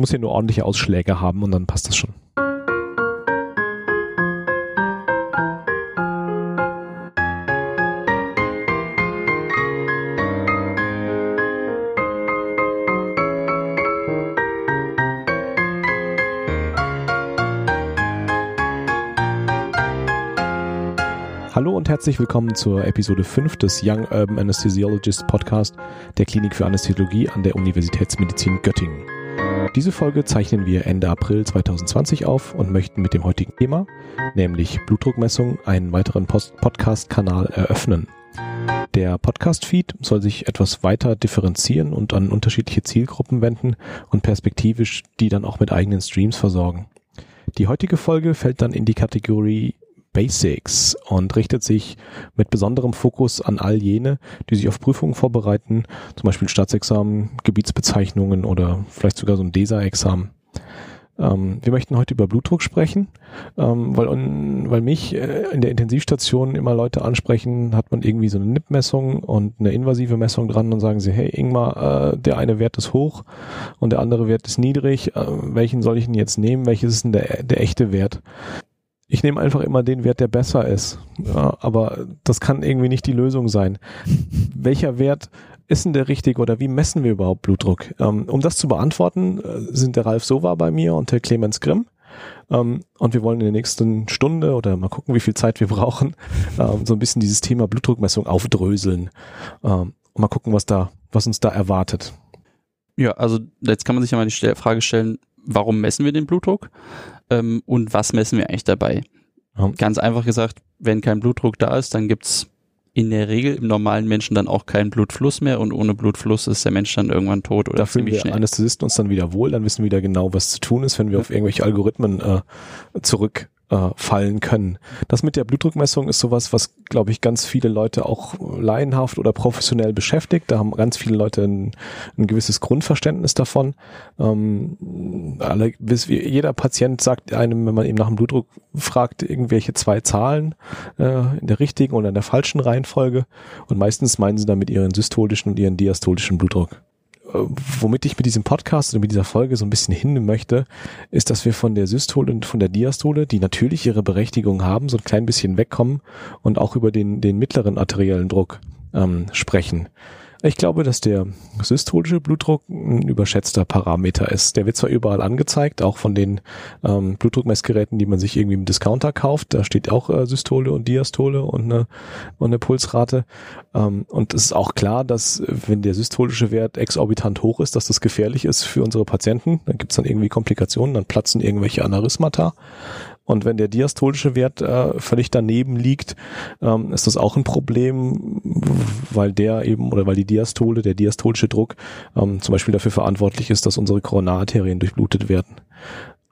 muss hier nur ordentliche Ausschläge haben und dann passt das schon. Hallo und herzlich willkommen zur Episode 5 des Young Urban Anesthesiologist Podcast der Klinik für Anästhesiologie an der Universitätsmedizin Göttingen. Diese Folge zeichnen wir Ende April 2020 auf und möchten mit dem heutigen Thema, nämlich Blutdruckmessung, einen weiteren Podcast-Kanal eröffnen. Der Podcast-Feed soll sich etwas weiter differenzieren und an unterschiedliche Zielgruppen wenden und perspektivisch die dann auch mit eigenen Streams versorgen. Die heutige Folge fällt dann in die Kategorie Basics und richtet sich mit besonderem Fokus an all jene, die sich auf Prüfungen vorbereiten, zum Beispiel Staatsexamen, Gebietsbezeichnungen oder vielleicht sogar so ein DESA-Examen. Ähm, wir möchten heute über Blutdruck sprechen, ähm, weil, weil mich äh, in der Intensivstation immer Leute ansprechen, hat man irgendwie so eine NIP-Messung und eine invasive Messung dran und sagen sie, hey Ingmar, äh, der eine Wert ist hoch und der andere Wert ist niedrig, äh, welchen soll ich denn jetzt nehmen, welches ist denn der, der echte Wert? Ich nehme einfach immer den Wert, der besser ist. Ja, aber das kann irgendwie nicht die Lösung sein. Welcher Wert ist denn der richtige oder wie messen wir überhaupt Blutdruck? Ähm, um das zu beantworten, äh, sind der Ralf Sova bei mir und der Clemens Grimm. Ähm, und wir wollen in der nächsten Stunde oder mal gucken, wie viel Zeit wir brauchen, ähm, so ein bisschen dieses Thema Blutdruckmessung aufdröseln. Und mal gucken, was da, was uns da erwartet. Ja, also jetzt kann man sich ja mal die Frage stellen, warum messen wir den Blutdruck? Ähm, und was messen wir eigentlich dabei? Ja. Ganz einfach gesagt, wenn kein Blutdruck da ist, dann gibt's in der Regel im normalen Menschen dann auch keinen Blutfluss mehr und ohne Blutfluss ist der Mensch dann irgendwann tot oder da fühlen wir schnell. Anästhesisten uns dann wieder wohl, dann wissen wir wieder genau, was zu tun ist, wenn wir auf irgendwelche Algorithmen äh, zurück äh, fallen können. Das mit der Blutdruckmessung ist sowas, was, glaube ich, ganz viele Leute auch laienhaft oder professionell beschäftigt. Da haben ganz viele Leute ein, ein gewisses Grundverständnis davon. Ähm, alle, jeder Patient sagt einem, wenn man eben nach dem Blutdruck fragt, irgendwelche zwei Zahlen äh, in der richtigen oder in der falschen Reihenfolge. Und meistens meinen sie damit ihren systolischen und ihren diastolischen Blutdruck womit ich mit diesem Podcast oder mit dieser Folge so ein bisschen hin möchte, ist, dass wir von der Systole und von der Diastole, die natürlich ihre Berechtigung haben, so ein klein bisschen wegkommen und auch über den, den mittleren arteriellen Druck ähm, sprechen. Ich glaube, dass der systolische Blutdruck ein überschätzter Parameter ist. Der wird zwar überall angezeigt, auch von den ähm, Blutdruckmessgeräten, die man sich irgendwie im Discounter kauft. Da steht auch äh, Systole und Diastole und eine, und eine Pulsrate. Ähm, und es ist auch klar, dass wenn der systolische Wert exorbitant hoch ist, dass das gefährlich ist für unsere Patienten. Dann gibt es dann irgendwie Komplikationen, dann platzen irgendwelche Aneurysmata. Und wenn der diastolische Wert äh, völlig daneben liegt, ähm, ist das auch ein Problem, weil der eben oder weil die Diastole, der diastolische Druck ähm, zum Beispiel dafür verantwortlich ist, dass unsere Koronararterien durchblutet werden.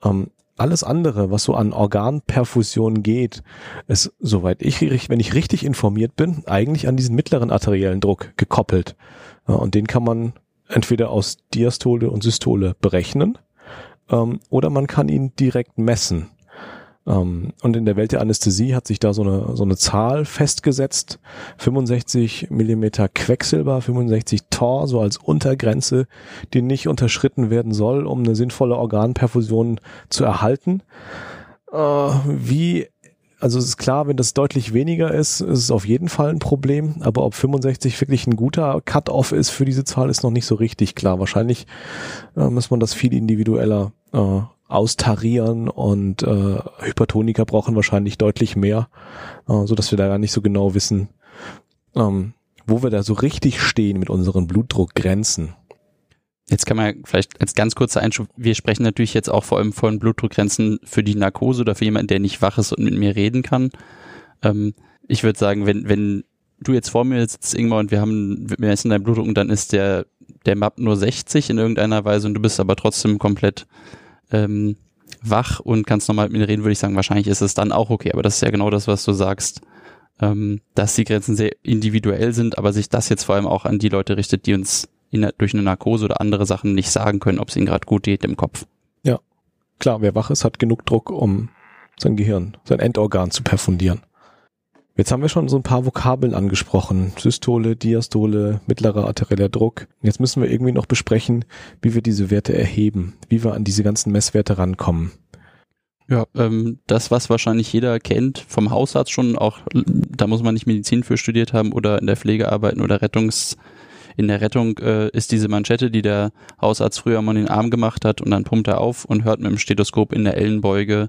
Ähm, alles andere, was so an Organperfusion geht, ist, soweit ich, wenn ich richtig informiert bin, eigentlich an diesen mittleren arteriellen Druck gekoppelt. Und den kann man entweder aus Diastole und Systole berechnen, ähm, oder man kann ihn direkt messen. Ähm, und in der Welt der Anästhesie hat sich da so eine, so eine Zahl festgesetzt. 65 Millimeter Quecksilber, 65 Tor, so als Untergrenze, die nicht unterschritten werden soll, um eine sinnvolle Organperfusion zu erhalten. Äh, wie also es ist klar, wenn das deutlich weniger ist, ist es auf jeden Fall ein Problem. Aber ob 65 wirklich ein guter Cut-off ist für diese Zahl, ist noch nicht so richtig klar. Wahrscheinlich äh, muss man das viel individueller äh, austarieren und äh, Hypertoniker brauchen wahrscheinlich deutlich mehr, äh, so dass wir da gar nicht so genau wissen, ähm, wo wir da so richtig stehen mit unseren Blutdruckgrenzen. Jetzt kann man vielleicht als ganz kurzer Einschub, wir sprechen natürlich jetzt auch vor allem von Blutdruckgrenzen für die Narkose oder für jemanden, der nicht wach ist und mit mir reden kann. Ähm, ich würde sagen, wenn, wenn du jetzt vor mir sitzt, Ingmar, und wir haben, wir messen deinen Blutdruck und dann ist der, der Map nur 60 in irgendeiner Weise und du bist aber trotzdem komplett ähm, wach und kannst nochmal mit mir reden, würde ich sagen, wahrscheinlich ist es dann auch okay. Aber das ist ja genau das, was du sagst, ähm, dass die Grenzen sehr individuell sind, aber sich das jetzt vor allem auch an die Leute richtet, die uns in, durch eine Narkose oder andere Sachen nicht sagen können, ob es ihnen gerade gut geht im Kopf. Ja, klar, wer wach ist, hat genug Druck, um sein Gehirn, sein Endorgan zu perfundieren. Jetzt haben wir schon so ein paar Vokabeln angesprochen. Systole, Diastole, mittlerer arterieller Druck. Jetzt müssen wir irgendwie noch besprechen, wie wir diese Werte erheben, wie wir an diese ganzen Messwerte rankommen. Ja, ähm, das, was wahrscheinlich jeder kennt vom Hausarzt schon, auch da muss man nicht Medizin für studiert haben oder in der Pflege arbeiten oder Rettungs, in der Rettung äh, ist diese Manschette, die der Hausarzt früher mal in den Arm gemacht hat und dann pumpt er auf und hört mit dem Stethoskop in der Ellenbeuge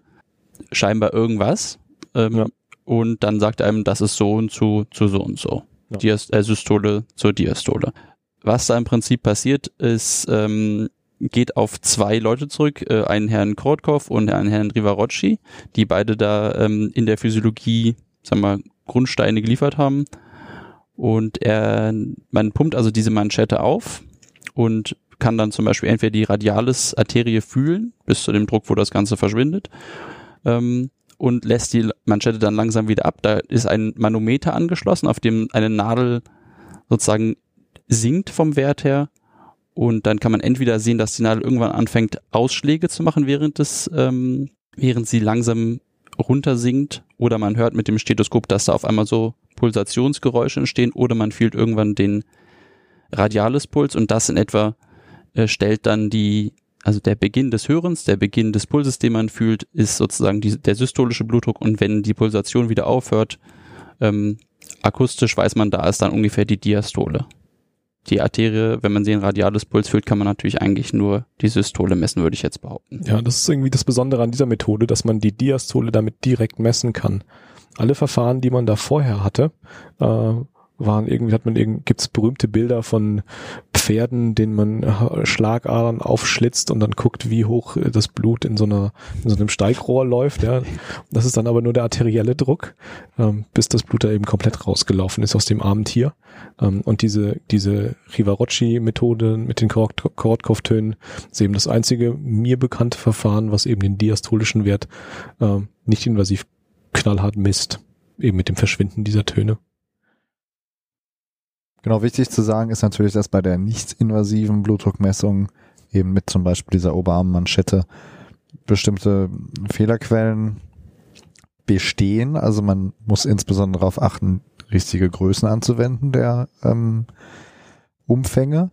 scheinbar irgendwas. Ähm, ja. Und dann sagt einem, das ist so und zu, zu so und so. Ja. Diast äh, Systole zur Diastole. Was da im Prinzip passiert, ist, ähm, geht auf zwei Leute zurück, äh, einen Herrn Korotkov und einen Herrn Rivarocci, die beide da ähm, in der Physiologie, sagen wir, Grundsteine geliefert haben. Und er, man pumpt also diese Manschette auf und kann dann zum Beispiel entweder die Radialis-Arterie fühlen, bis zu dem Druck, wo das Ganze verschwindet, ähm, und lässt die Manschette dann langsam wieder ab. Da ist ein Manometer angeschlossen, auf dem eine Nadel sozusagen sinkt vom Wert her. Und dann kann man entweder sehen, dass die Nadel irgendwann anfängt, Ausschläge zu machen, während es, ähm, während sie langsam runtersinkt, oder man hört mit dem Stethoskop, dass da auf einmal so Pulsationsgeräusche entstehen, oder man fühlt irgendwann den Radialispuls und das in etwa äh, stellt dann die, also der Beginn des Hörens, der Beginn des Pulses, den man fühlt, ist sozusagen die, der systolische Blutdruck und wenn die Pulsation wieder aufhört, ähm, akustisch weiß man, da ist dann ungefähr die Diastole die Arterie, wenn man sie in radiales Puls fühlt, kann man natürlich eigentlich nur die Systole messen, würde ich jetzt behaupten. Ja, das ist irgendwie das Besondere an dieser Methode, dass man die Diastole damit direkt messen kann. Alle Verfahren, die man da vorher hatte, äh, waren irgendwie, hat man irgendwie, gibt's berühmte Bilder von Pferden, denen man äh, Schlagadern aufschlitzt und dann guckt, wie hoch äh, das Blut in so einer, in so einem Steigrohr läuft, ja. Das ist dann aber nur der arterielle Druck, ähm, bis das Blut da eben komplett rausgelaufen ist aus dem armen Tier. Ähm, und diese, diese Rivarocci-Methode mit den Korotkov-Tönen ist eben das einzige mir bekannte Verfahren, was eben den diastolischen Wert äh, nicht invasiv knallhart misst. Eben mit dem Verschwinden dieser Töne. Genau, wichtig zu sagen ist natürlich, dass bei der nicht-invasiven Blutdruckmessung eben mit zum Beispiel dieser Oberarmmanschette bestimmte Fehlerquellen bestehen. Also man muss insbesondere darauf achten, richtige Größen anzuwenden der ähm, Umfänge.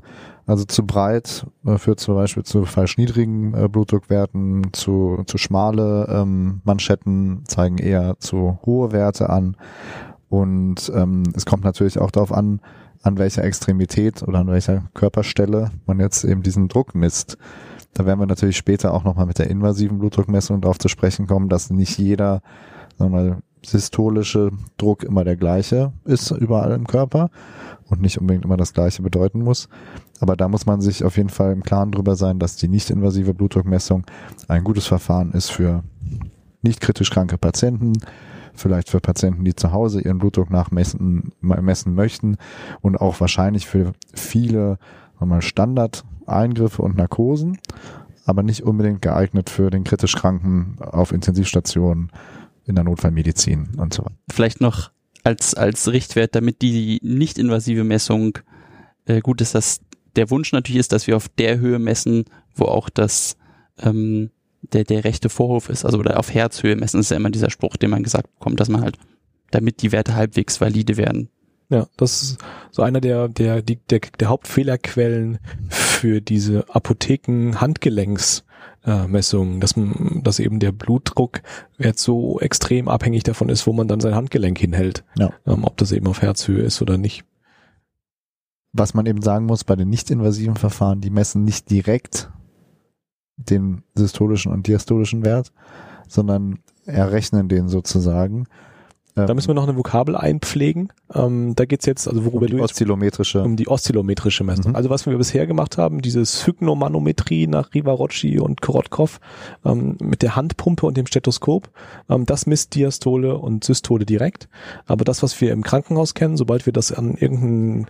Also zu breit äh, führt zum Beispiel zu falsch niedrigen äh, Blutdruckwerten, zu, zu schmale ähm, Manschetten zeigen eher zu hohe Werte an. Und ähm, es kommt natürlich auch darauf an, an welcher Extremität oder an welcher Körperstelle man jetzt eben diesen Druck misst. Da werden wir natürlich später auch nochmal mit der invasiven Blutdruckmessung darauf zu sprechen kommen, dass nicht jeder sagen wir mal, systolische Druck immer der gleiche ist überall im Körper und nicht unbedingt immer das gleiche bedeuten muss. Aber da muss man sich auf jeden Fall im Klaren drüber sein, dass die nicht-invasive Blutdruckmessung ein gutes Verfahren ist für nicht kritisch kranke Patienten, vielleicht für Patienten, die zu Hause ihren Blutdruck nachmessen messen möchten und auch wahrscheinlich für viele mal Standardeingriffe und Narkosen, aber nicht unbedingt geeignet für den kritisch Kranken auf Intensivstationen in der Notfallmedizin und so weiter. Vielleicht noch als, als Richtwert, damit die nicht-invasive Messung äh, gut ist, dass der Wunsch natürlich ist, dass wir auf der Höhe messen, wo auch das ähm, der, der rechte Vorhof ist, also oder auf Herzhöhe messen, ist ja immer dieser Spruch, den man gesagt bekommt, dass man halt, damit die Werte halbwegs valide werden. Ja, das ist so einer der, der, die, der, der Hauptfehlerquellen für diese Apotheken-Handgelenksmessungen, dass, dass eben der Blutdruck jetzt so extrem abhängig davon ist, wo man dann sein Handgelenk hinhält. Ja. Ähm, ob das eben auf Herzhöhe ist oder nicht. Was man eben sagen muss, bei den nicht-invasiven Verfahren, die messen nicht direkt den systolischen und diastolischen Wert, sondern errechnen den sozusagen. Da müssen wir noch eine Vokabel einpflegen. Ähm, da geht's jetzt, also worüber um die du oszillometrische. um die oszillometrische Messung. Mhm. Also was wir bisher gemacht haben, dieses Hypnomanometrie nach Rivarocci und Korotkov ähm, mit der Handpumpe und dem Stethoskop, ähm, das misst Diastole und Systole direkt. Aber das, was wir im Krankenhaus kennen, sobald wir das an irgendeinen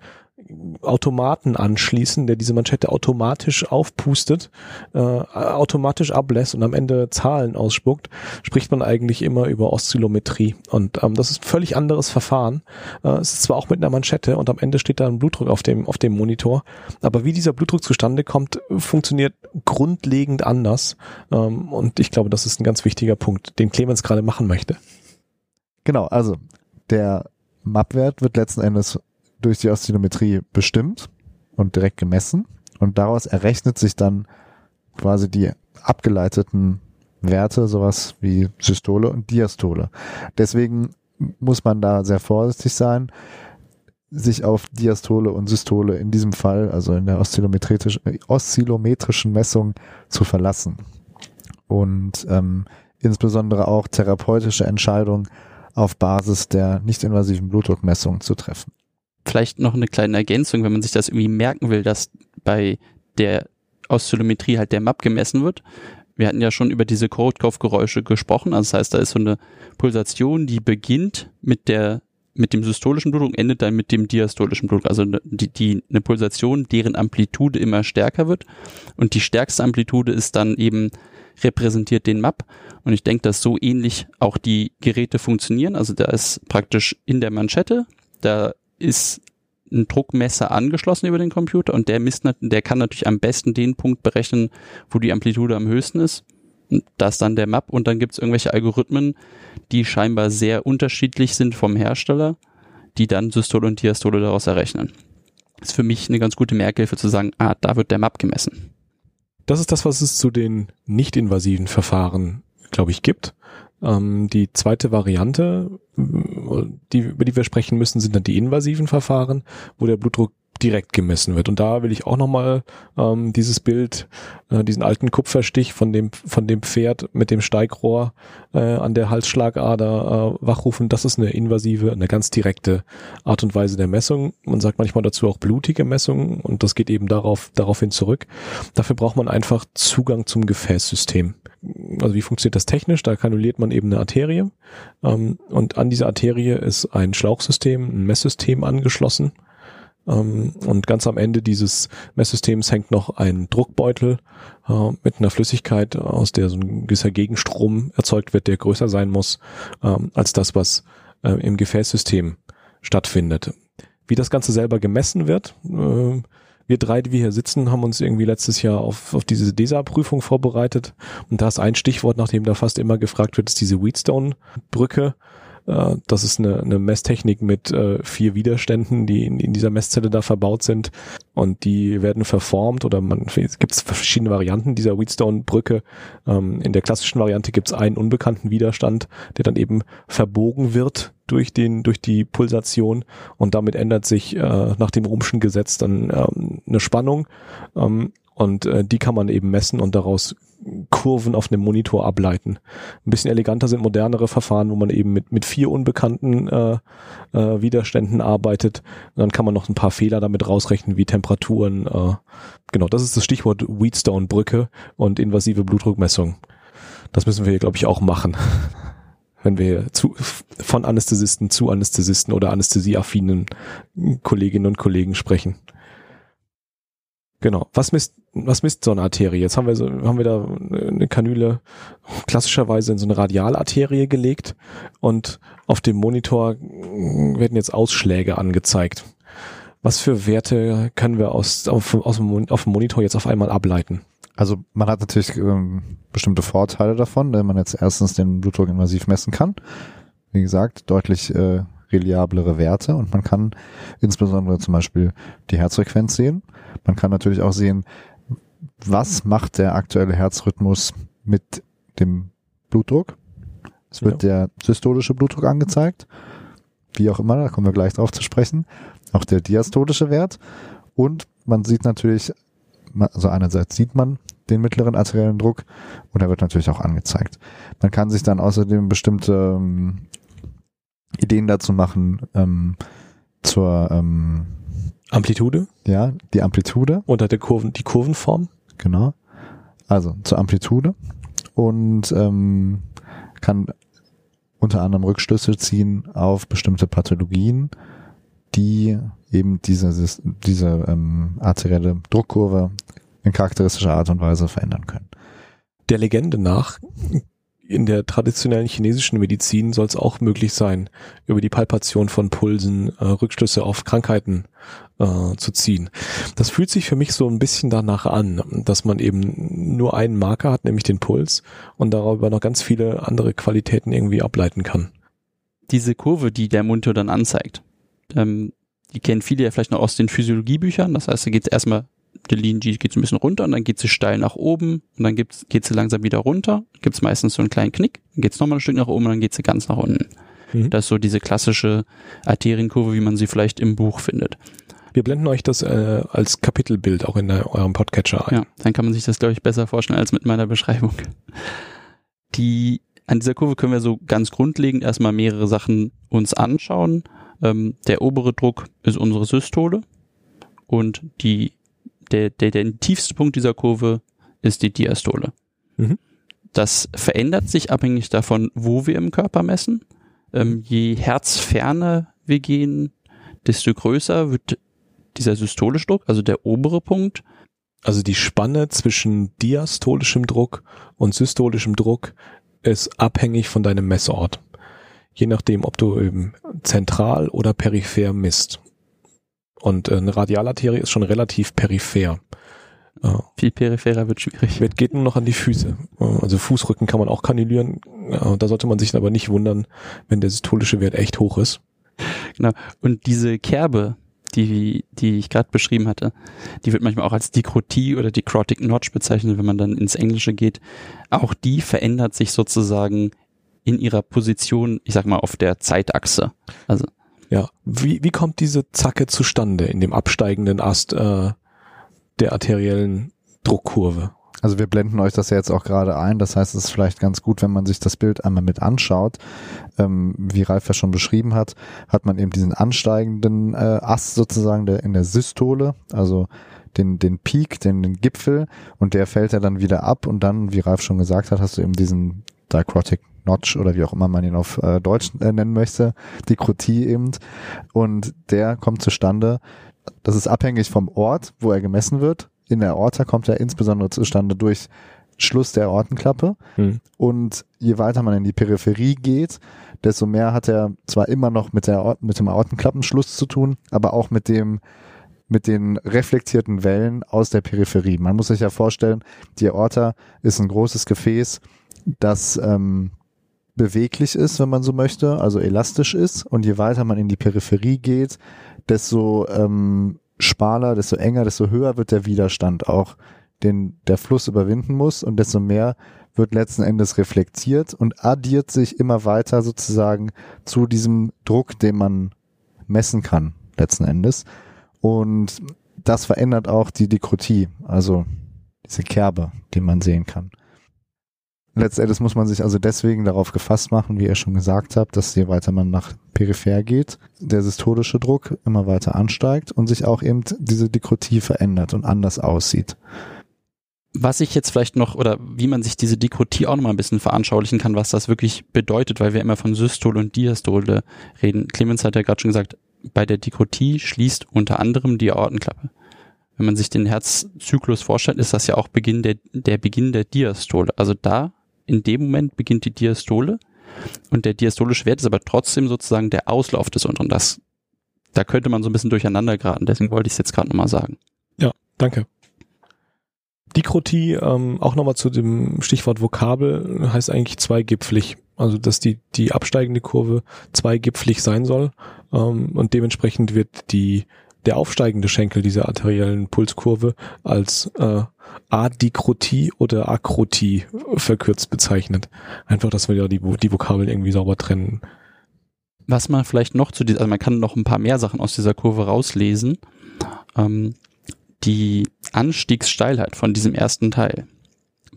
Automaten anschließen, der diese Manschette automatisch aufpustet, äh, automatisch ablässt und am Ende Zahlen ausspuckt, spricht man eigentlich immer über Oszillometrie. Und ähm, das ist ein völlig anderes Verfahren. Äh, es ist zwar auch mit einer Manschette und am Ende steht da ein Blutdruck auf dem, auf dem Monitor, aber wie dieser Blutdruck zustande kommt, funktioniert grundlegend anders. Ähm, und ich glaube, das ist ein ganz wichtiger Punkt, den Clemens gerade machen möchte. Genau, also der Map-Wert wird letzten Endes durch die Oszillometrie bestimmt und direkt gemessen und daraus errechnet sich dann quasi die abgeleiteten Werte, sowas wie Systole und Diastole. Deswegen muss man da sehr vorsichtig sein, sich auf Diastole und Systole in diesem Fall, also in der oszillometrischen, Messung zu verlassen. Und ähm, insbesondere auch therapeutische Entscheidungen auf Basis der nicht-invasiven Blutdruckmessung zu treffen. Vielleicht noch eine kleine Ergänzung, wenn man sich das irgendwie merken will, dass bei der Oszillometrie halt der MAP gemessen wird. Wir hatten ja schon über diese Codekoff-Geräusche gesprochen. Also das heißt, da ist so eine Pulsation, die beginnt mit der mit dem systolischen Blutdruck, endet dann mit dem diastolischen Blutdruck. Also die, die, eine Pulsation, deren Amplitude immer stärker wird. Und die stärkste Amplitude ist dann eben repräsentiert den MAP. Und ich denke, dass so ähnlich auch die Geräte funktionieren. Also da ist praktisch in der Manschette, da ist ein Druckmesser angeschlossen über den Computer und der misst, der kann natürlich am besten den Punkt berechnen, wo die Amplitude am höchsten ist. Das ist dann der Map und dann gibt es irgendwelche Algorithmen, die scheinbar sehr unterschiedlich sind vom Hersteller, die dann Systole und Diastole daraus errechnen. Das ist für mich eine ganz gute Merkhilfe zu sagen, ah, da wird der Map gemessen. Das ist das, was es zu den nicht-invasiven Verfahren, glaube ich, gibt. Ähm, die zweite Variante, die, über die wir sprechen müssen, sind dann die invasiven Verfahren, wo der Blutdruck direkt gemessen wird. Und da will ich auch nochmal ähm, dieses Bild, äh, diesen alten Kupferstich von dem, von dem Pferd mit dem Steigrohr äh, an der Halsschlagader äh, wachrufen. Das ist eine invasive, eine ganz direkte Art und Weise der Messung. Man sagt manchmal dazu auch blutige Messung und das geht eben darauf, daraufhin zurück. Dafür braucht man einfach Zugang zum Gefäßsystem. Also wie funktioniert das technisch? Da kanuliert man eben eine Arterie ähm, und an dieser Arterie ist ein Schlauchsystem, ein Messsystem angeschlossen und ganz am Ende dieses Messsystems hängt noch ein Druckbeutel äh, mit einer Flüssigkeit, aus der so ein gewisser Gegenstrom erzeugt wird, der größer sein muss ähm, als das, was äh, im Gefäßsystem stattfindet. Wie das Ganze selber gemessen wird, äh, wir drei, die wir hier sitzen, haben uns irgendwie letztes Jahr auf, auf diese DESA-Prüfung vorbereitet. Und da ist ein Stichwort, nachdem da fast immer gefragt wird, ist diese Wheatstone-Brücke. Äh, das ist eine, eine Messtechnik mit äh, vier Widerständen, die in, in dieser Messzelle da verbaut sind. Und die werden verformt oder man es gibt verschiedene Varianten dieser Wheatstone-Brücke. Ähm, in der klassischen Variante gibt es einen unbekannten Widerstand, der dann eben verbogen wird durch den durch die Pulsation. Und damit ändert sich äh, nach dem Rumschen Gesetz dann ähm, eine Spannung. Ähm, und äh, die kann man eben messen und daraus Kurven auf einem Monitor ableiten. Ein bisschen eleganter sind modernere Verfahren, wo man eben mit, mit vier unbekannten äh, äh, Widerständen arbeitet. Und dann kann man noch ein paar Fehler damit rausrechnen, wie Temperaturen. Äh, genau, das ist das Stichwort Wheatstone-Brücke und invasive Blutdruckmessung. Das müssen wir hier, glaube ich, auch machen. Wenn wir zu, von Anästhesisten zu Anästhesisten oder anästhesieaffinen Kolleginnen und Kollegen sprechen. Genau. Was misst, was misst so eine Arterie? Jetzt haben wir so, haben wir da eine Kanüle klassischerweise in so eine Radialarterie gelegt und auf dem Monitor werden jetzt Ausschläge angezeigt. Was für Werte können wir aus, auf, aus dem, auf dem Monitor jetzt auf einmal ableiten? Also man hat natürlich ähm, bestimmte Vorteile davon, wenn man jetzt erstens den Blutdruck invasiv messen kann. Wie gesagt, deutlich äh, reliablere Werte und man kann insbesondere zum Beispiel die Herzfrequenz sehen. Man kann natürlich auch sehen, was macht der aktuelle Herzrhythmus mit dem Blutdruck. Es wird ja. der systolische Blutdruck angezeigt. Wie auch immer, da kommen wir gleich drauf zu sprechen. Auch der diastolische Wert. Und man sieht natürlich, also einerseits sieht man den mittleren arteriellen Druck und er wird natürlich auch angezeigt. Man kann sich dann außerdem bestimmte ähm, Ideen dazu machen ähm, zur ähm, Amplitude? Ja, die Amplitude. Oder der Kurven, die Kurvenform? Genau. Also zur Amplitude und ähm, kann unter anderem Rückschlüsse ziehen auf bestimmte Pathologien, die eben diese, diese ähm, arterielle Druckkurve in charakteristischer Art und Weise verändern können. Der Legende nach in der traditionellen chinesischen Medizin soll es auch möglich sein, über die Palpation von Pulsen äh, Rückschlüsse auf Krankheiten äh, zu ziehen. Das fühlt sich für mich so ein bisschen danach an, dass man eben nur einen Marker hat, nämlich den Puls, und darüber noch ganz viele andere Qualitäten irgendwie ableiten kann. diese Kurve, die der Monitor dann anzeigt, ähm, die kennen viele ja vielleicht noch aus den Physiologiebüchern. Das heißt, da geht es erstmal, Lean G geht ein bisschen runter und dann geht sie steil nach oben und dann gibt's, geht sie langsam wieder runter. Gibt es meistens so einen kleinen Knick, dann geht es nochmal ein Stück nach oben und dann geht sie ganz nach unten. Mhm. Das ist so diese klassische Arterienkurve, wie man sie vielleicht im Buch findet. Wir blenden euch das äh, als Kapitelbild auch in der, eurem Podcatcher ein. Ja, dann kann man sich das, glaube ich, besser vorstellen als mit meiner Beschreibung. Die, an dieser Kurve können wir so ganz grundlegend erstmal mehrere Sachen uns anschauen. Ähm, der obere Druck ist unsere Systole und die, der, der, der tiefste Punkt dieser Kurve ist die Diastole. Mhm. Das verändert sich abhängig davon, wo wir im Körper messen. Ähm, je herzferner wir gehen, desto größer wird dieser systolische Druck, also der obere Punkt. Also die Spanne zwischen diastolischem Druck und systolischem Druck ist abhängig von deinem Messort. Je nachdem, ob du eben zentral oder peripher misst. Und äh, eine Radialarterie ist schon relativ peripher. Viel peripherer wird schwierig. Wird geht nur noch an die Füße. Also Fußrücken kann man auch kanülieren. Da sollte man sich aber nicht wundern, wenn der systolische Wert echt hoch ist. Genau. Und diese Kerbe, die, die ich gerade beschrieben hatte, die wird manchmal auch als Dikrotie oder Dicrotic Notch bezeichnet, wenn man dann ins Englische geht. Auch die verändert sich sozusagen in ihrer Position, ich sag mal, auf der Zeitachse. Also ja, wie, wie kommt diese Zacke zustande in dem absteigenden Ast äh, der arteriellen Druckkurve? Also wir blenden euch das ja jetzt auch gerade ein. Das heißt, es ist vielleicht ganz gut, wenn man sich das Bild einmal mit anschaut. Ähm, wie Ralf ja schon beschrieben hat, hat man eben diesen ansteigenden äh, Ast sozusagen der, in der Systole, also den, den Peak, den, den Gipfel und der fällt ja dann wieder ab und dann, wie Ralf schon gesagt hat, hast du eben diesen Dichrotic Notch oder wie auch immer man ihn auf äh, Deutsch äh, nennen möchte, die Krotie eben und der kommt zustande, das ist abhängig vom Ort, wo er gemessen wird, in der Aorta kommt er insbesondere zustande durch Schluss der Aortenklappe. Hm. Und je weiter man in die Peripherie geht, desto mehr hat er zwar immer noch mit der mit dem Aortenklappenschluss zu tun, aber auch mit dem mit den reflektierten Wellen aus der Peripherie. Man muss sich ja vorstellen, die Aorta ist ein großes Gefäß, das ähm, beweglich ist, wenn man so möchte, also elastisch ist. Und je weiter man in die Peripherie geht, desto ähm, schmaler, desto enger, desto höher wird der Widerstand auch, den der Fluss überwinden muss und desto mehr wird letzten Endes reflektiert und addiert sich immer weiter sozusagen zu diesem Druck, den man messen kann, letzten Endes. Und das verändert auch die Dekrotie, also diese Kerbe, die man sehen kann. Letztendlich muss man sich also deswegen darauf gefasst machen, wie ihr schon gesagt habt, dass je weiter man nach peripher geht, der systolische Druck immer weiter ansteigt und sich auch eben diese Dekrotie verändert und anders aussieht. Was ich jetzt vielleicht noch, oder wie man sich diese Dekrotie auch noch mal ein bisschen veranschaulichen kann, was das wirklich bedeutet, weil wir immer von Systole und Diastole reden. Clemens hat ja gerade schon gesagt, bei der Dekrotie schließt unter anderem die Aortenklappe. Wenn man sich den Herzzyklus vorstellt, ist das ja auch Beginn der, der Beginn der Diastole. Also da in dem Moment beginnt die Diastole und der diastolische Wert ist aber trotzdem sozusagen der Auslauf des unteren. Das, da könnte man so ein bisschen durcheinander geraten, deswegen wollte ich es jetzt gerade nochmal sagen. Ja, danke. Dikrotie, ähm, auch nochmal zu dem Stichwort Vokabel, heißt eigentlich zweigipflig. Also dass die, die absteigende Kurve zweigipflig sein soll ähm, und dementsprechend wird die der aufsteigende Schenkel dieser arteriellen Pulskurve als äh, Adikrotie oder Akrotie verkürzt bezeichnet. Einfach, dass wir ja die, die Vokabeln irgendwie sauber trennen. Was man vielleicht noch zu dieser, also man kann noch ein paar mehr Sachen aus dieser Kurve rauslesen. Ähm, die Anstiegssteilheit von diesem ersten Teil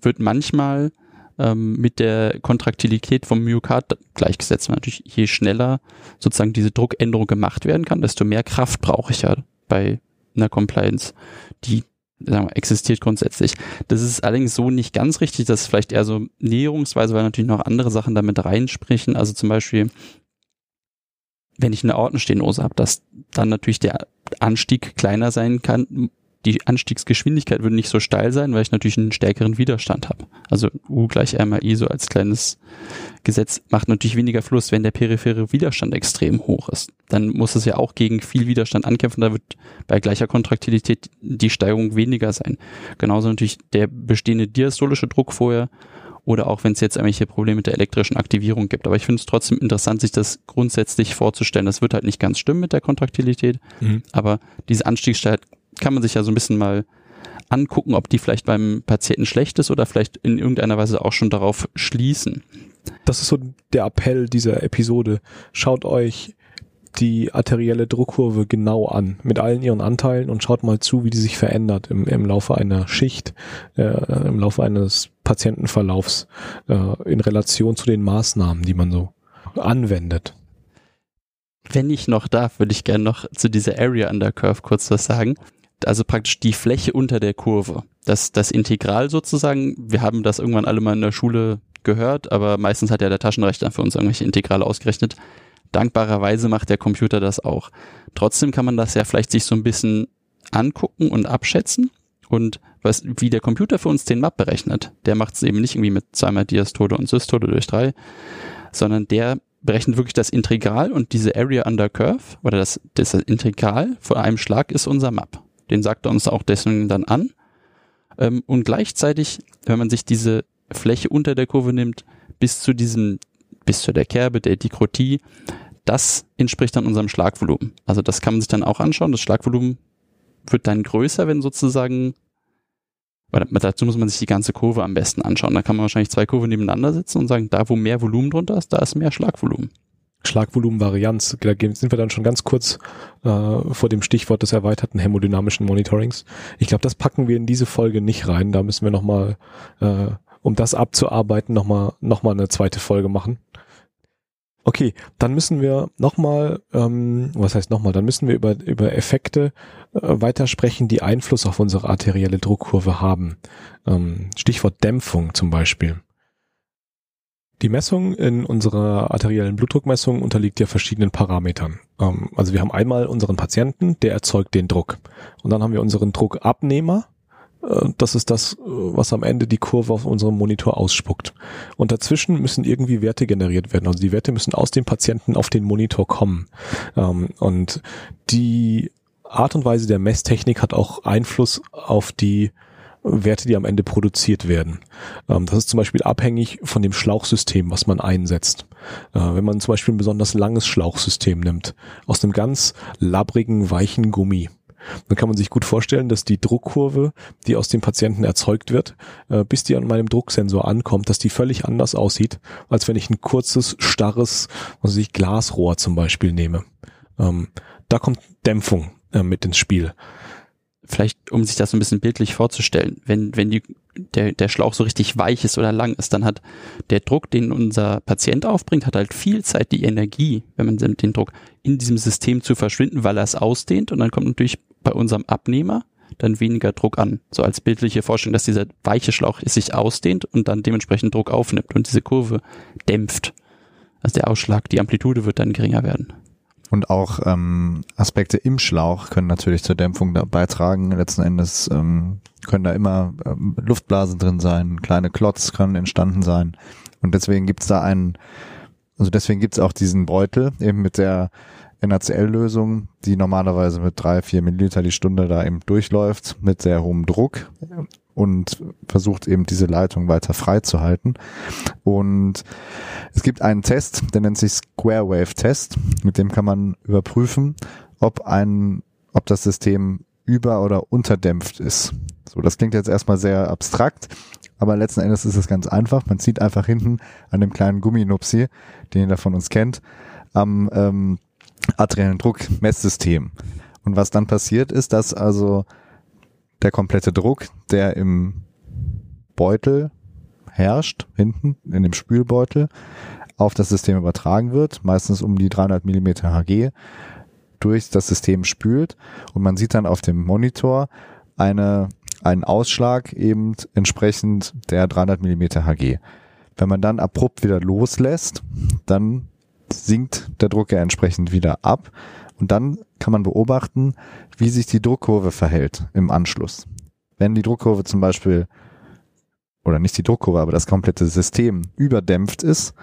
wird manchmal ähm, mit der Kontraktilität vom Myokard gleichgesetzt. Weil natürlich je schneller sozusagen diese Druckänderung gemacht werden kann, desto mehr Kraft brauche ich ja bei einer Compliance, die sagen wir, existiert grundsätzlich. Das ist allerdings so nicht ganz richtig. Das ist vielleicht eher so näherungsweise, weil natürlich noch andere Sachen damit reinsprechen. Also zum Beispiel, wenn ich eine Ortenstenose habe, dass dann natürlich der Anstieg kleiner sein kann, die Anstiegsgeschwindigkeit würde nicht so steil sein, weil ich natürlich einen stärkeren Widerstand habe. Also U gleich R mal I so als kleines Gesetz macht natürlich weniger Fluss, wenn der periphere Widerstand extrem hoch ist. Dann muss es ja auch gegen viel Widerstand ankämpfen, da wird bei gleicher Kontraktilität die Steigerung weniger sein. Genauso natürlich der bestehende diastolische Druck vorher oder auch wenn es jetzt irgendwelche Probleme mit der elektrischen Aktivierung gibt. Aber ich finde es trotzdem interessant, sich das grundsätzlich vorzustellen. Das wird halt nicht ganz stimmen mit der Kontraktilität, mhm. aber diese Anstiegszeit kann man sich ja so ein bisschen mal angucken, ob die vielleicht beim Patienten schlecht ist oder vielleicht in irgendeiner Weise auch schon darauf schließen. Das ist so der Appell dieser Episode. Schaut euch die arterielle Druckkurve genau an, mit allen ihren Anteilen und schaut mal zu, wie die sich verändert im, im Laufe einer Schicht, äh, im Laufe eines Patientenverlaufs, äh, in Relation zu den Maßnahmen, die man so anwendet. Wenn ich noch darf, würde ich gerne noch zu dieser Area Under Curve kurz was sagen. Also praktisch die Fläche unter der Kurve. Das, das Integral sozusagen, wir haben das irgendwann alle mal in der Schule gehört, aber meistens hat ja der Taschenrechner für uns irgendwelche Integrale ausgerechnet. Dankbarerweise macht der Computer das auch. Trotzdem kann man das ja vielleicht sich so ein bisschen angucken und abschätzen. Und was, wie der Computer für uns den Map berechnet, der macht es eben nicht irgendwie mit zweimal Diastole und Systole durch drei, sondern der berechnet wirklich das Integral und diese Area under Curve oder das, das Integral vor einem Schlag ist unser Map. Den sagt er uns auch deswegen dann an. Ähm, und gleichzeitig, wenn man sich diese Fläche unter der Kurve nimmt, bis zu diesem bis zu der Kerbe, der Dikrotie, das entspricht dann unserem Schlagvolumen. Also das kann man sich dann auch anschauen. Das Schlagvolumen wird dann größer, wenn sozusagen, oder dazu muss man sich die ganze Kurve am besten anschauen. Da kann man wahrscheinlich zwei Kurven nebeneinander setzen und sagen, da wo mehr Volumen drunter ist, da ist mehr Schlagvolumen. Schlagvolumenvarianz, da sind wir dann schon ganz kurz äh, vor dem Stichwort des erweiterten hämodynamischen Monitorings. Ich glaube, das packen wir in diese Folge nicht rein. Da müssen wir nochmal, äh, um das abzuarbeiten, nochmal noch mal eine zweite Folge machen. Okay, dann müssen wir nochmal, ähm, was heißt nochmal, dann müssen wir über, über Effekte äh, weitersprechen, die Einfluss auf unsere arterielle Druckkurve haben. Ähm, Stichwort Dämpfung zum Beispiel. Die Messung in unserer arteriellen Blutdruckmessung unterliegt ja verschiedenen Parametern. Ähm, also wir haben einmal unseren Patienten, der erzeugt den Druck. Und dann haben wir unseren Druckabnehmer, äh, das ist das, was am Ende die Kurve auf unserem Monitor ausspuckt. Und dazwischen müssen irgendwie Werte generiert werden. Also die Werte müssen aus dem Patienten auf den Monitor kommen. Ähm, und die Art und Weise der Messtechnik hat auch Einfluss auf die Werte, die am Ende produziert werden. Ähm, das ist zum Beispiel abhängig von dem Schlauchsystem, was man einsetzt. Äh, wenn man zum Beispiel ein besonders langes Schlauchsystem nimmt, aus einem ganz labbrigen, weichen Gummi, dann kann man sich gut vorstellen, dass die Druckkurve, die aus dem Patienten erzeugt wird, äh, bis die an meinem Drucksensor ankommt, dass die völlig anders aussieht, als wenn ich ein kurzes, starres, was ich Glasrohr zum Beispiel nehme. Ähm, da kommt Dämpfung äh, mit ins Spiel vielleicht um sich das so ein bisschen bildlich vorzustellen, wenn, wenn die, der, der Schlauch so richtig weich ist oder lang ist, dann hat der Druck, den unser Patient aufbringt, hat halt viel Zeit, die Energie, wenn man den Druck in diesem System zu verschwinden, weil er es ausdehnt und dann kommt natürlich bei unserem Abnehmer dann weniger Druck an. So als bildliche Vorstellung, dass dieser weiche Schlauch sich ausdehnt und dann dementsprechend Druck aufnimmt und diese Kurve dämpft. Also der Ausschlag, die Amplitude wird dann geringer werden. Und auch ähm, Aspekte im Schlauch können natürlich zur Dämpfung beitragen. Letzten Endes ähm, können da immer ähm, Luftblasen drin sein, kleine Klotz können entstanden sein. Und deswegen gibt's da einen, also deswegen gibt's auch diesen Beutel eben mit der NaCl-Lösung, die normalerweise mit drei, vier Milliliter die Stunde da eben durchläuft, mit sehr hohem Druck und versucht eben diese Leitung weiter freizuhalten. Und es gibt einen Test, der nennt sich Square Wave Test. Mit dem kann man überprüfen, ob ein, ob das System über- oder unterdämpft ist. So, das klingt jetzt erstmal sehr abstrakt, aber letzten Endes ist es ganz einfach. Man zieht einfach hinten an dem kleinen Gumminupsi, den jeder von uns kennt, am ähm, arteriellen Druckmesssystem. Und was dann passiert ist, dass also der komplette Druck, der im Beutel herrscht, hinten in dem Spülbeutel, auf das System übertragen wird, meistens um die 300 Millimeter Hg, durch das System spült und man sieht dann auf dem Monitor eine, einen Ausschlag eben entsprechend der 300 Millimeter Hg. Wenn man dann abrupt wieder loslässt, dann sinkt der Druck ja entsprechend wieder ab und dann kann man beobachten, wie sich die Druckkurve verhält im Anschluss. Wenn die Druckkurve zum Beispiel, oder nicht die Druckkurve, aber das komplette System überdämpft ist,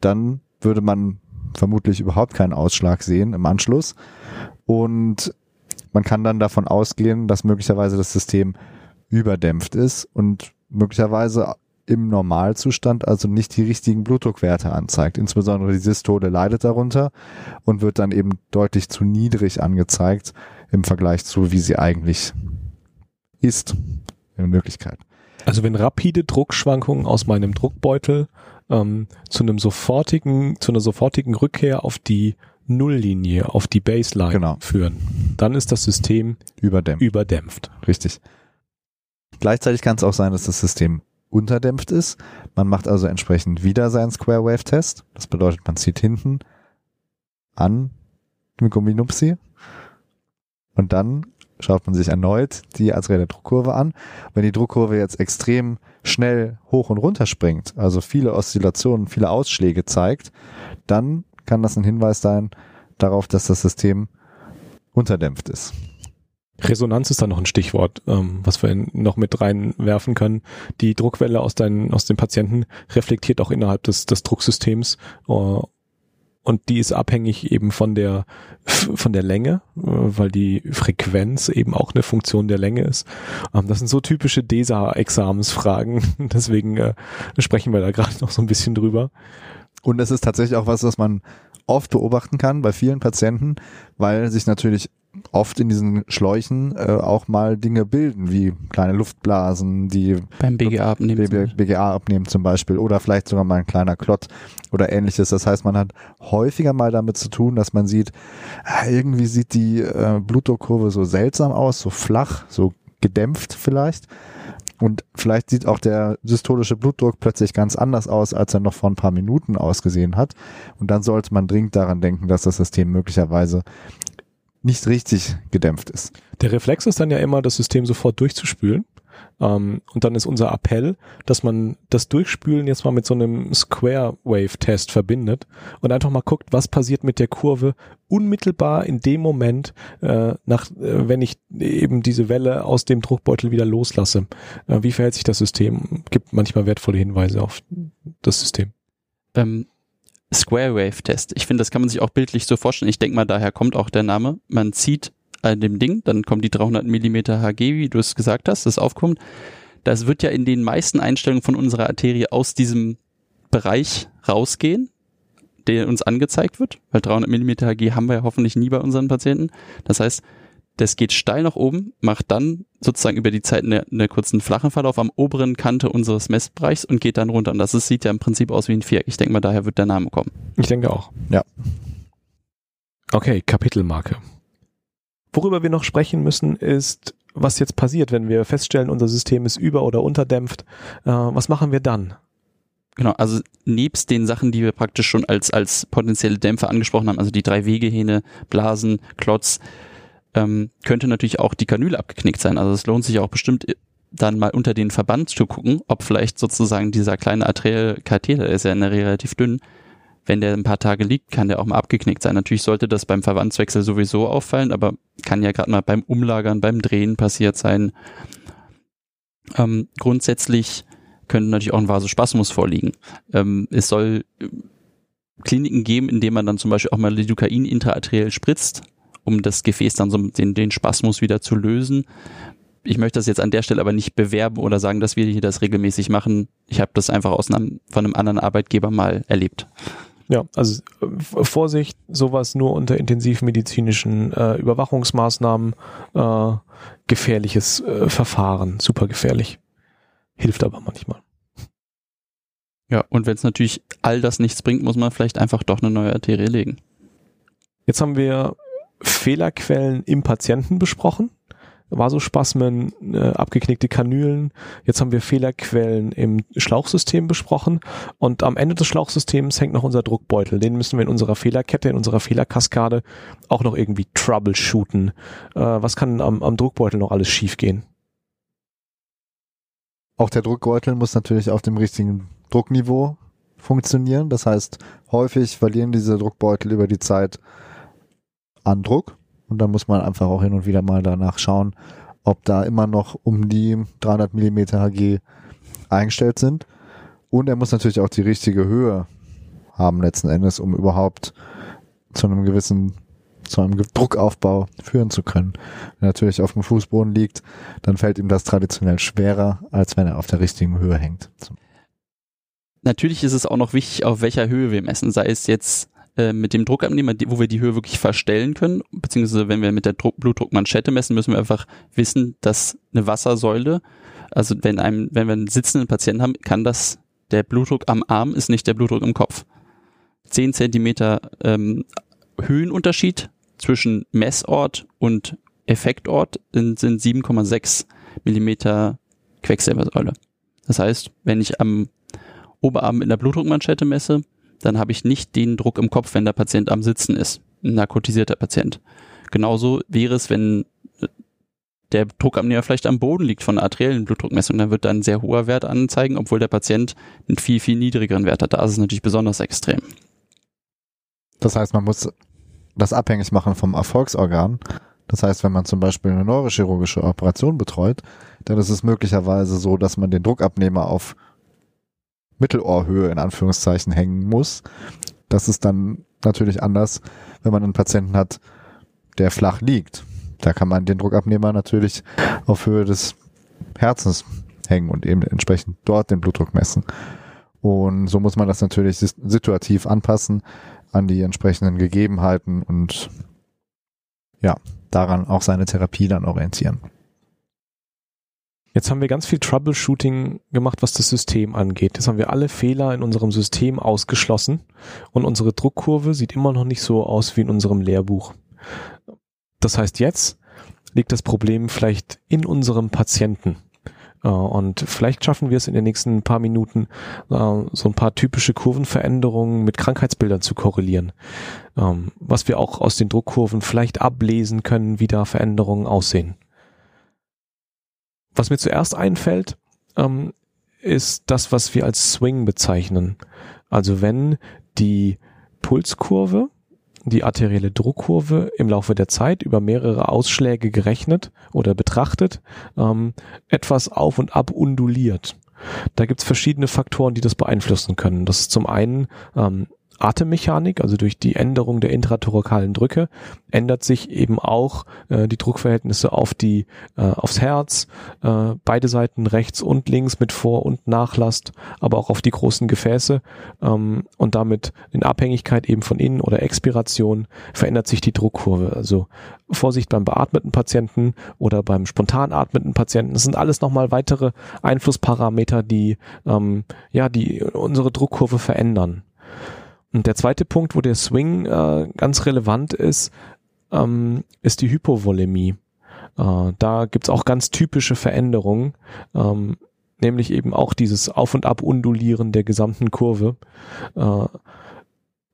dann würde man vermutlich überhaupt keinen Ausschlag sehen im Anschluss. Und man kann dann davon ausgehen, dass möglicherweise das System überdämpft ist und möglicherweise im Normalzustand also nicht die richtigen Blutdruckwerte anzeigt. Insbesondere die Systole leidet darunter und wird dann eben deutlich zu niedrig angezeigt im Vergleich zu, wie sie eigentlich ist in Wirklichkeit. Also wenn rapide Druckschwankungen aus meinem Druckbeutel ähm, zu einem sofortigen, zu einer sofortigen Rückkehr auf die Nulllinie, auf die Baseline Genau. führen, dann ist das System Überdämpft. überdämpft. Richtig. Gleichzeitig kann es auch sein, dass das System unterdämpft ist. Man macht also entsprechend wieder seinen Square Wave Test. Das bedeutet, man zieht hinten an dem Gumminupsi und dann schaut man sich erneut die arterielle Druckkurve an. Wenn die Druckkurve jetzt extrem schnell hoch und runter springt, also viele Oszillationen, viele Ausschläge zeigt, dann kann das ein Hinweis sein darauf, dass das System unterdämpft ist. Resonanz ist da noch ein Stichwort, ähm, was wir noch mit reinwerfen können. Die Druckwelle aus, deinen, aus dem Patienten reflektiert auch innerhalb des, des Drucksystems äh, und die ist abhängig eben von der von der Länge, äh, weil die Frequenz eben auch eine Funktion der Länge ist. Ähm, das sind so typische DESA-Examensfragen, deswegen äh, sprechen wir da gerade noch so ein bisschen drüber. Und es ist tatsächlich auch was, was man oft beobachten kann bei vielen Patienten, weil sich natürlich oft in diesen Schläuchen äh, auch mal Dinge bilden, wie kleine Luftblasen, die Beim BGA abnehmen. Beispiel. BGA abnehmen zum Beispiel oder vielleicht sogar mal ein kleiner Klott oder ähnliches. Das heißt, man hat häufiger mal damit zu tun, dass man sieht, ah, irgendwie sieht die äh, Blutdruckkurve so seltsam aus, so flach, so gedämpft vielleicht. Und vielleicht sieht auch der systolische Blutdruck plötzlich ganz anders aus, als er noch vor ein paar Minuten ausgesehen hat. Und dann sollte man dringend daran denken, dass das System möglicherweise nicht richtig gedämpft ist. Der Reflex ist dann ja immer, das System sofort durchzuspülen. Ähm, und dann ist unser Appell, dass man das Durchspülen jetzt mal mit so einem Square Wave Test verbindet und einfach mal guckt, was passiert mit der Kurve unmittelbar in dem Moment, äh, nach, äh, wenn ich eben diese Welle aus dem Druckbeutel wieder loslasse. Äh, wie verhält sich das System? Gibt manchmal wertvolle Hinweise auf das System. ähm, Square Wave Test. Ich finde, das kann man sich auch bildlich so vorstellen. Ich denke mal, daher kommt auch der Name. Man zieht an dem Ding, dann kommt die 300 Millimeter HG, wie du es gesagt hast, das aufkommt. Das wird ja in den meisten Einstellungen von unserer Arterie aus diesem Bereich rausgehen, der uns angezeigt wird, weil 300 Millimeter HG haben wir ja hoffentlich nie bei unseren Patienten. Das heißt, das geht steil nach oben, macht dann sozusagen über die Zeit eine, eine kurzen flachen Verlauf am oberen Kante unseres Messbereichs und geht dann runter. Und das ist, sieht ja im Prinzip aus wie ein Viereck. Ich denke mal, daher wird der Name kommen. Ich denke auch. Ja. Okay, Kapitelmarke. Worüber wir noch sprechen müssen, ist, was jetzt passiert, wenn wir feststellen, unser System ist über- oder unterdämpft. Äh, was machen wir dann? Genau, also nebst den Sachen, die wir praktisch schon als, als potenzielle Dämpfer angesprochen haben, also die drei Wegehähne, Blasen, Klotz, ähm, könnte natürlich auch die Kanüle abgeknickt sein. Also es lohnt sich auch bestimmt dann mal unter den Verband zu gucken, ob vielleicht sozusagen dieser kleine Arterial-Katheter, ist ja in der Regel relativ dünn, wenn der ein paar Tage liegt, kann der auch mal abgeknickt sein. Natürlich sollte das beim Verbandswechsel sowieso auffallen, aber kann ja gerade mal beim Umlagern, beim Drehen passiert sein. Ähm, grundsätzlich könnte natürlich auch ein Vasospasmus vorliegen. Ähm, es soll äh, Kliniken geben, in denen man dann zum Beispiel auch mal Lidocain intraarteriell spritzt, um das Gefäß dann so den, den Spasmus wieder zu lösen. Ich möchte das jetzt an der Stelle aber nicht bewerben oder sagen, dass wir hier das regelmäßig machen. Ich habe das einfach aus einem, von einem anderen Arbeitgeber mal erlebt. Ja, also äh, Vorsicht, sowas nur unter intensivmedizinischen äh, Überwachungsmaßnahmen, äh, gefährliches äh, Verfahren, super gefährlich. Hilft aber manchmal. Ja, und wenn es natürlich all das nichts bringt, muss man vielleicht einfach doch eine neue Arterie legen. Jetzt haben wir Fehlerquellen im Patienten besprochen. Vasospasmen, äh, abgeknickte Kanülen. Jetzt haben wir Fehlerquellen im Schlauchsystem besprochen. Und am Ende des Schlauchsystems hängt noch unser Druckbeutel. Den müssen wir in unserer Fehlerkette, in unserer Fehlerkaskade auch noch irgendwie troubleshooten. Äh, was kann am, am Druckbeutel noch alles schiefgehen? Auch der Druckbeutel muss natürlich auf dem richtigen Druckniveau funktionieren. Das heißt, häufig verlieren diese Druckbeutel über die Zeit an Druck. Und dann muss man einfach auch hin und wieder mal danach schauen, ob da immer noch um die 300 Millimeter Hg eingestellt sind. Und er muss natürlich auch die richtige Höhe haben letzten Endes, um überhaupt zu einem gewissen zu einem Druckaufbau führen zu können. Wenn er natürlich auf dem Fußboden liegt, dann fällt ihm das traditionell schwerer, als wenn er auf der richtigen Höhe hängt. natürlich ist es auch noch wichtig, auf welcher Höhe wir messen, sei es jetzt äh, mit dem Druckabnehmer, wo wir die Höhe wirklich verstellen können, beziehungsweise wenn wir mit der Druck, Blutdruckmanschette messen, müssen wir einfach wissen, dass eine Wassersäule, also wenn einem, wenn wir einen sitzenden Patienten haben, kann das der Blutdruck am Arm ist nicht der Blutdruck im Kopf. Zehn Zentimeter ähm, Höhenunterschied zwischen Messort und Effektort sind, sind 7,6 Millimeter Quecksilbersäule. Das heißt, wenn ich am Oberarm in der Blutdruckmanschette messe, dann habe ich nicht den Druck im Kopf, wenn der Patient am Sitzen ist, ein narkotisierter Patient. Genauso wäre es, wenn der Druckabnehmer vielleicht am Boden liegt von einer arteriellen Blutdruckmessung, dann wird da ein sehr hoher Wert anzeigen, obwohl der Patient einen viel, viel niedrigeren Wert hat. Da ist es natürlich besonders extrem. Das heißt, man muss das abhängig machen vom Erfolgsorgan. Das heißt, wenn man zum Beispiel eine neurochirurgische Operation betreut, dann ist es möglicherweise so, dass man den Druckabnehmer auf Mittelohrhöhe in Anführungszeichen hängen muss. Das ist dann natürlich anders, wenn man einen Patienten hat, der flach liegt. Da kann man den Druckabnehmer natürlich auf Höhe des Herzens hängen und eben entsprechend dort den Blutdruck messen. Und so muss man das natürlich situativ anpassen an die entsprechenden Gegebenheiten und ja, daran auch seine Therapie dann orientieren. Jetzt haben wir ganz viel Troubleshooting gemacht, was das System angeht. Jetzt haben wir alle Fehler in unserem System ausgeschlossen und unsere Druckkurve sieht immer noch nicht so aus wie in unserem Lehrbuch. Das heißt, jetzt liegt das Problem vielleicht in unserem Patienten. Äh, und vielleicht schaffen wir es in den nächsten paar Minuten, äh, so ein paar typische Kurvenveränderungen mit Krankheitsbildern zu korrelieren. Ähm, was wir auch aus den Druckkurven vielleicht ablesen können, wie da Veränderungen aussehen. Was mir zuerst einfällt, ähm, ist das, was wir als Swing bezeichnen. Also wenn die Pulskurve die arterielle Druckkurve im Laufe der Zeit über mehrere Ausschläge gerechnet oder betrachtet ähm, etwas auf und ab unduliert. Da gibt's verschiedene Faktoren, die das beeinflussen können. Das ist zum einen ähm, Atemmechanik, also durch die Änderung der intratorokalen Drücke, ändert sich eben auch äh, die Druckverhältnisse auf die äh, aufs Herz, äh, beide Seiten rechts und links mit Vor- und Nachlast, aber auch auf die großen Gefäße ähm, und damit in Abhängigkeit eben von Innen- oder Expiration verändert sich die Druckkurve. Also Vorsicht beim beatmeten Patienten oder beim spontan atmenden Patienten. Das sind alles nochmal weitere Einflussparameter, die ähm, ja die unsere Druckkurve verändern. Und der zweite Punkt, wo der Swing äh, ganz relevant ist, ähm, ist die Hypovolemie. Äh, da gibt's auch ganz typische Veränderungen, ähm, nämlich eben auch dieses Auf- und Ab-Undulieren der gesamten Kurve. Äh,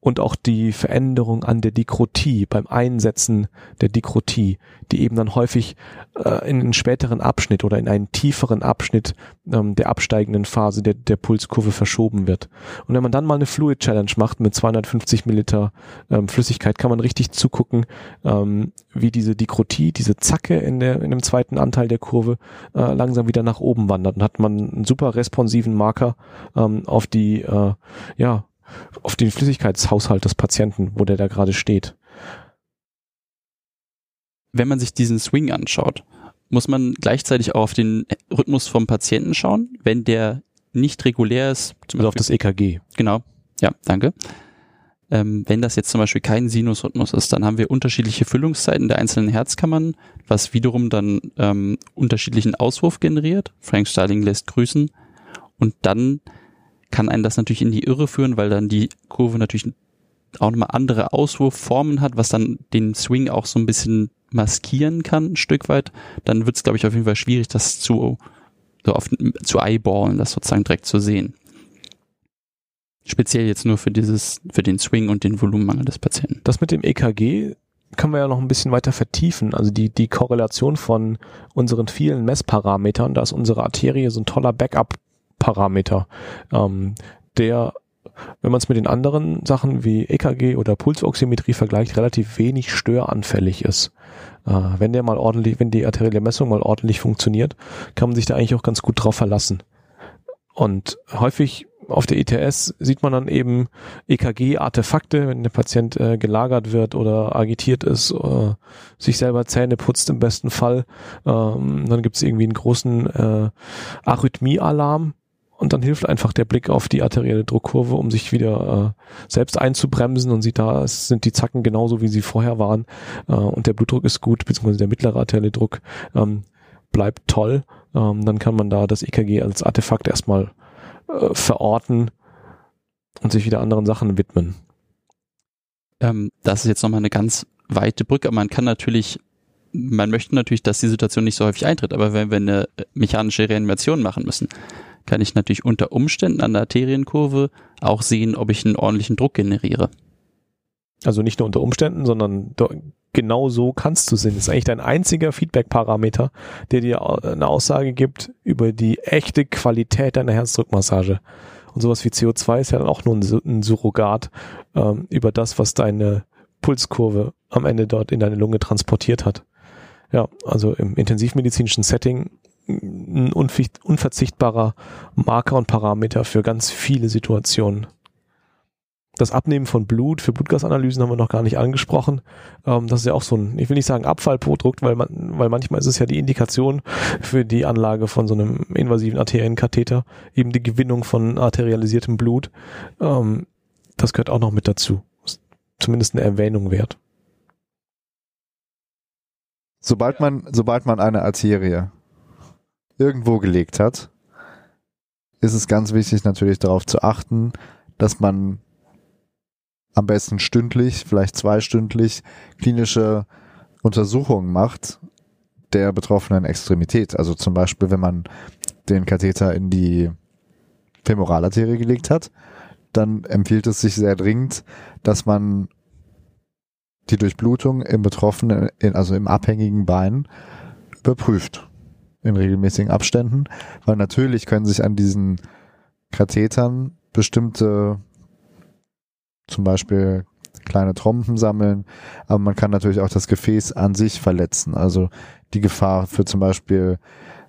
und auch die Veränderung an der Dikrotie beim Einsetzen der Dikrotie, die eben dann häufig äh, in einen späteren Abschnitt oder in einen tieferen Abschnitt ähm, der absteigenden Phase der, der Pulskurve verschoben wird. Und wenn man dann mal eine Fluid Challenge macht mit 250 Milliliter ähm, Flüssigkeit, kann man richtig zugucken, ähm, wie diese Dikrotie, diese Zacke in der in dem zweiten Anteil der Kurve äh, langsam wieder nach oben wandert. Und hat man einen super responsiven Marker ähm, auf die äh, ja auf den Flüssigkeitshaushalt des Patienten, wo der da gerade steht. Wenn man sich diesen Swing anschaut, muss man gleichzeitig auch auf den Rhythmus vom Patienten schauen, wenn der nicht regulär ist. Zum also auf das EKG. Genau. Ja, danke. Ähm, wenn das jetzt zum Beispiel kein Sinusrhythmus ist, dann haben wir unterschiedliche Füllungszeiten der einzelnen Herzkammern, was wiederum dann ähm, unterschiedlichen Auswurf generiert. Frank Starling lässt grüßen. Und dann kann einen das natürlich in die Irre führen, weil dann die Kurve natürlich auch nochmal andere Auswurfformen hat, was dann den Swing auch so ein bisschen maskieren kann, ein Stück weit. Dann wird es, glaube ich, auf jeden Fall schwierig, das zu, so oft zu eyeballen, das sozusagen direkt zu sehen. Speziell jetzt nur für dieses, für den Swing und den Volumenmangel des Patienten. Das mit dem EKG können wir ja noch ein bisschen weiter vertiefen. Also die, die Korrelation von unseren vielen Messparametern, da ist unsere Arterie so ein toller Backup Parameter, ähm, der, wenn man es mit den anderen Sachen wie EKG oder Pulsoximetrie vergleicht, relativ wenig störanfällig ist. Äh, wenn der mal ordentlich, wenn die arterielle Messung mal ordentlich funktioniert, kann man sich da eigentlich auch ganz gut drauf verlassen. Und häufig auf der ETS sieht man dann eben EKG-Artefakte, wenn der Patient äh, gelagert wird oder agitiert ist, äh, sich selber Zähne putzt im besten Fall. Ähm, dann gibt es irgendwie einen großen äh, Arrhythmie-Alarm und dann hilft einfach der Blick auf die arterielle Druckkurve, um sich wieder äh, selbst einzubremsen und sieht da, es sind die Zacken genauso, wie sie vorher waren äh, und der Blutdruck ist gut, beziehungsweise der mittlere arterielle Druck ähm, bleibt toll. Ähm, dann kann man da das EKG als Artefakt erstmal äh, verorten und sich wieder anderen Sachen widmen. Ähm, das ist jetzt nochmal eine ganz weite Brücke. Man kann natürlich, man möchte natürlich, dass die Situation nicht so häufig eintritt, aber wenn wir eine mechanische Reanimation machen müssen, kann ich natürlich unter Umständen an der Arterienkurve auch sehen, ob ich einen ordentlichen Druck generiere. Also nicht nur unter Umständen, sondern genau so kannst du sehen. Das ist eigentlich dein einziger Feedback-Parameter, der dir eine Aussage gibt über die echte Qualität deiner Herzdruckmassage. Und sowas wie CO2 ist ja dann auch nur ein, ein Surrogat ähm, über das, was deine Pulskurve am Ende dort in deine Lunge transportiert hat. Ja, also im intensivmedizinischen Setting ein unverzichtbarer Marker und Parameter für ganz viele Situationen. Das Abnehmen von Blut für Blutgasanalysen haben wir noch gar nicht angesprochen. Ähm, das ist ja auch so ein, ich will nicht sagen Abfallprodukt, weil man, weil manchmal ist es ja die Indikation für die Anlage von so einem invasiven Arterienkatheter, eben die Gewinnung von arterialisiertem Blut. Ähm, das gehört auch noch mit dazu. Ist zumindest eine Erwähnung wert. Sobald man, sobald man eine Arterie irgendwo gelegt hat, ist es ganz wichtig natürlich darauf zu achten, dass man am besten stündlich, vielleicht zweistündlich klinische Untersuchungen macht der betroffenen Extremität. Also zum Beispiel, wenn man den Katheter in die Femoralarterie gelegt hat, dann empfiehlt es sich sehr dringend, dass man die Durchblutung im betroffenen, also im abhängigen Bein überprüft in regelmäßigen Abständen, weil natürlich können sich an diesen Kathetern bestimmte zum Beispiel kleine Trompen sammeln, aber man kann natürlich auch das Gefäß an sich verletzen. Also die Gefahr für zum Beispiel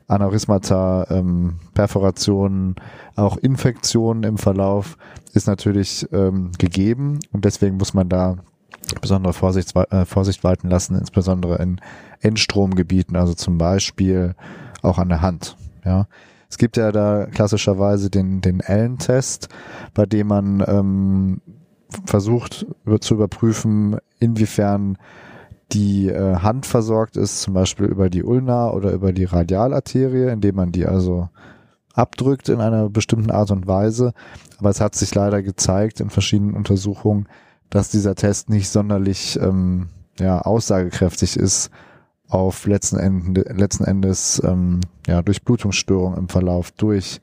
Aneurysmata, ähm, Perforationen, auch Infektionen im Verlauf ist natürlich ähm, gegeben und deswegen muss man da besondere Vorsicht, äh, Vorsicht walten lassen, insbesondere in Endstromgebieten, also zum Beispiel auch an der Hand. Ja, es gibt ja da klassischerweise den den Allen-Test, bei dem man ähm, versucht zu überprüfen, inwiefern die äh, Hand versorgt ist, zum Beispiel über die Ulna oder über die Radialarterie, indem man die also abdrückt in einer bestimmten Art und Weise. Aber es hat sich leider gezeigt in verschiedenen Untersuchungen, dass dieser Test nicht sonderlich ähm, ja, aussagekräftig ist auf letzten, Ende, letzten Endes ähm, ja, Durchblutungsstörungen im Verlauf durch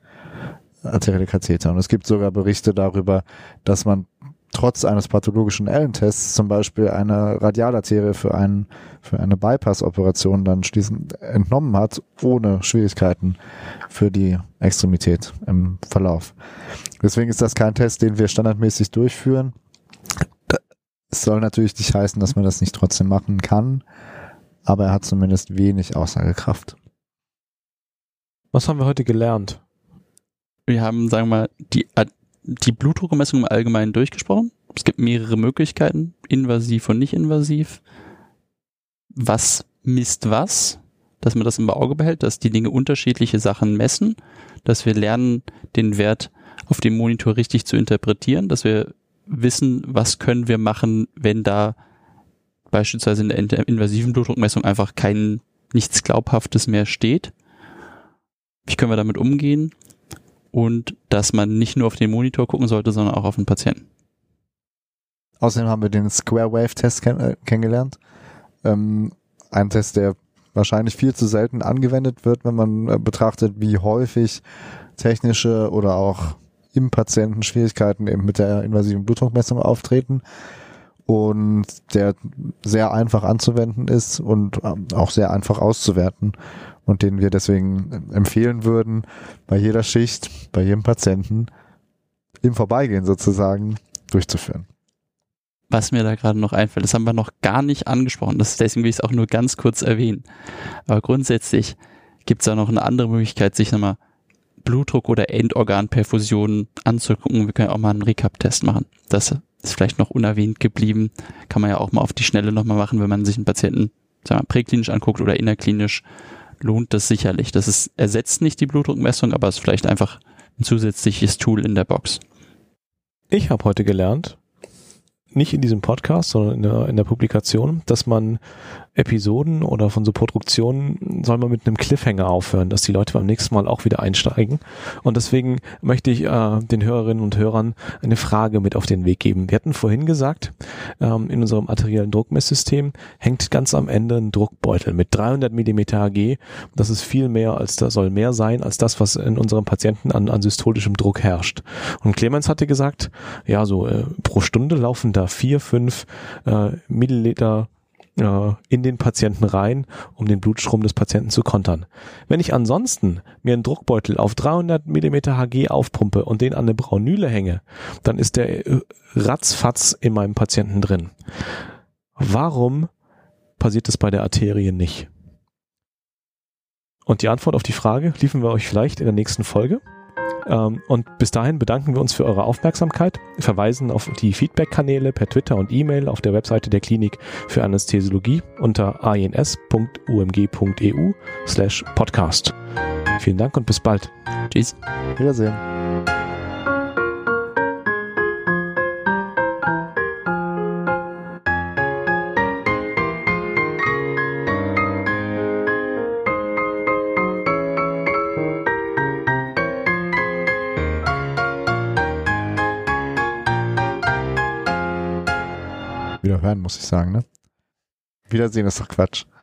arterielle Katheter. Und es gibt sogar Berichte darüber, dass man trotz eines pathologischen Allen-Tests zum Beispiel eine Radialarterie für, einen, für eine Bypass-Operation dann schließend entnommen hat, ohne Schwierigkeiten für die Extremität im Verlauf. Deswegen ist das kein Test, den wir standardmäßig durchführen. Es soll natürlich nicht heißen, dass man das nicht trotzdem machen kann, aber er hat zumindest wenig Aussagekraft. Was haben wir heute gelernt? Wir haben, sagen wir mal, die die Blutdruckmessung im Allgemeinen durchgesprochen. Es gibt mehrere Möglichkeiten, invasiv und nicht invasiv. Was misst was? Dass man das im Auge behält, dass die Dinge unterschiedliche Sachen messen, dass wir lernen, den Wert auf dem Monitor richtig zu interpretieren, dass wir wissen, was können wir machen, wenn da beispielsweise in der invasiven Blutdruckmessung einfach kein nichts Glaubhaftes mehr steht. Wie können wir damit umgehen? und dass man nicht nur auf den Monitor gucken sollte, sondern auch auf den Patienten. Außerdem haben wir den Square Wave Test kenn äh, kennengelernt. Ähm, ein Test, der wahrscheinlich viel zu selten angewendet wird, wenn man äh, betrachtet, wie häufig technische oder auch im Patienten Schwierigkeiten eben mit der invasiven Blutdruckmessung auftreten und der sehr einfach anzuwenden ist und ähm, auch sehr einfach auszuwerten und den wir deswegen empfehlen würden, bei jeder Schicht, bei jedem Patienten im Vorbeigehen sozusagen durchzuführen. Was mir da gerade noch einfällt, das haben wir noch gar nicht angesprochen, das, deswegen will ich es auch nur ganz kurz erwähnen. Aber grundsätzlich gibt es da noch eine andere Möglichkeit, sich nochmal Blutdruck oder Endorganperfusion anzugucken. Wir können auch mal einen Recap-Test machen. Das ist vielleicht noch unerwähnt geblieben. Kann man ja auch mal auf die Schnelle nochmal machen, wenn man sich einen Patienten sagen wir, präklinisch anguckt oder innerklinisch lohnt das sicherlich. Das ist, ersetzt nicht die Blutdruckmessung, aber es ist vielleicht einfach ein zusätzliches Tool in der Box. Ich habe heute gelernt, nicht in diesem Podcast, sondern in der, in der Publikation, dass man Episoden oder von so Produktionen soll man mit einem Cliffhanger aufhören, dass die Leute beim nächsten Mal auch wieder einsteigen. Und deswegen möchte ich äh, den Hörerinnen und Hörern eine Frage mit auf den Weg geben. Wir hatten vorhin gesagt, ähm, in unserem arteriellen Druckmesssystem hängt ganz am Ende ein Druckbeutel mit 300 Millimeter Hg. Das ist viel mehr als das soll mehr sein als das, was in unserem Patienten an, an systolischem Druck herrscht. Und Clemens hatte gesagt, ja, so äh, pro Stunde laufen da vier, fünf äh, Milliliter in den Patienten rein, um den Blutstrom des Patienten zu kontern. Wenn ich ansonsten mir einen Druckbeutel auf 300 Millimeter Hg aufpumpe und den an eine Braunüle hänge, dann ist der äh, ratzfatz in meinem Patienten drin. Warum passiert das bei der Arterie nicht? Und die Antwort auf die Frage liefern wir euch vielleicht in der nächsten Folge. Ähm, und bis dahin bedanken wir uns für eure Aufmerksamkeit, verweisen auf die Feedback-Kanäle per Twitter und E-Mail auf der Webseite der Klinik für Anästhesiologie unter ins.umg.eu slash podcast. Vielen Dank und bis bald. Tschüss. Wiedersehen. Hören, muss ich sagen, ne? Wiedersehen ist doch Quatsch.